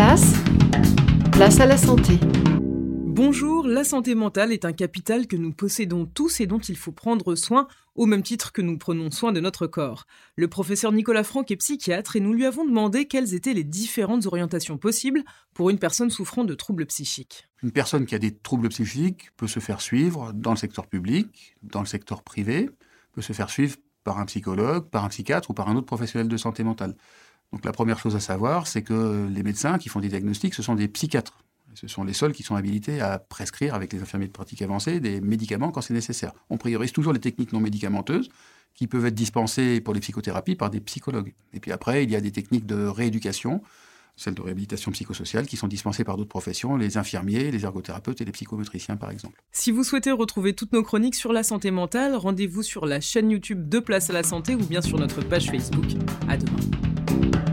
place, place à la santé. Bonjour, la santé mentale est un capital que nous possédons tous et dont il faut prendre soin au même titre que nous prenons soin de notre corps. Le professeur Nicolas Franck est psychiatre et nous lui avons demandé quelles étaient les différentes orientations possibles pour une personne souffrant de troubles psychiques. Une personne qui a des troubles psychiques peut se faire suivre dans le secteur public, dans le secteur privé, peut se faire suivre par un psychologue, par un psychiatre ou par un autre professionnel de santé mentale. Donc la première chose à savoir, c'est que les médecins qui font des diagnostics, ce sont des psychiatres. Ce sont les seuls qui sont habilités à prescrire avec les infirmiers de pratique avancée des médicaments quand c'est nécessaire. On priorise toujours les techniques non médicamenteuses qui peuvent être dispensées pour les psychothérapies par des psychologues. Et puis après, il y a des techniques de rééducation, celles de réhabilitation psychosociale, qui sont dispensées par d'autres professions, les infirmiers, les ergothérapeutes et les psychomotriciens par exemple. Si vous souhaitez retrouver toutes nos chroniques sur la santé mentale, rendez-vous sur la chaîne YouTube de Place à la Santé ou bien sur notre page Facebook. À demain. you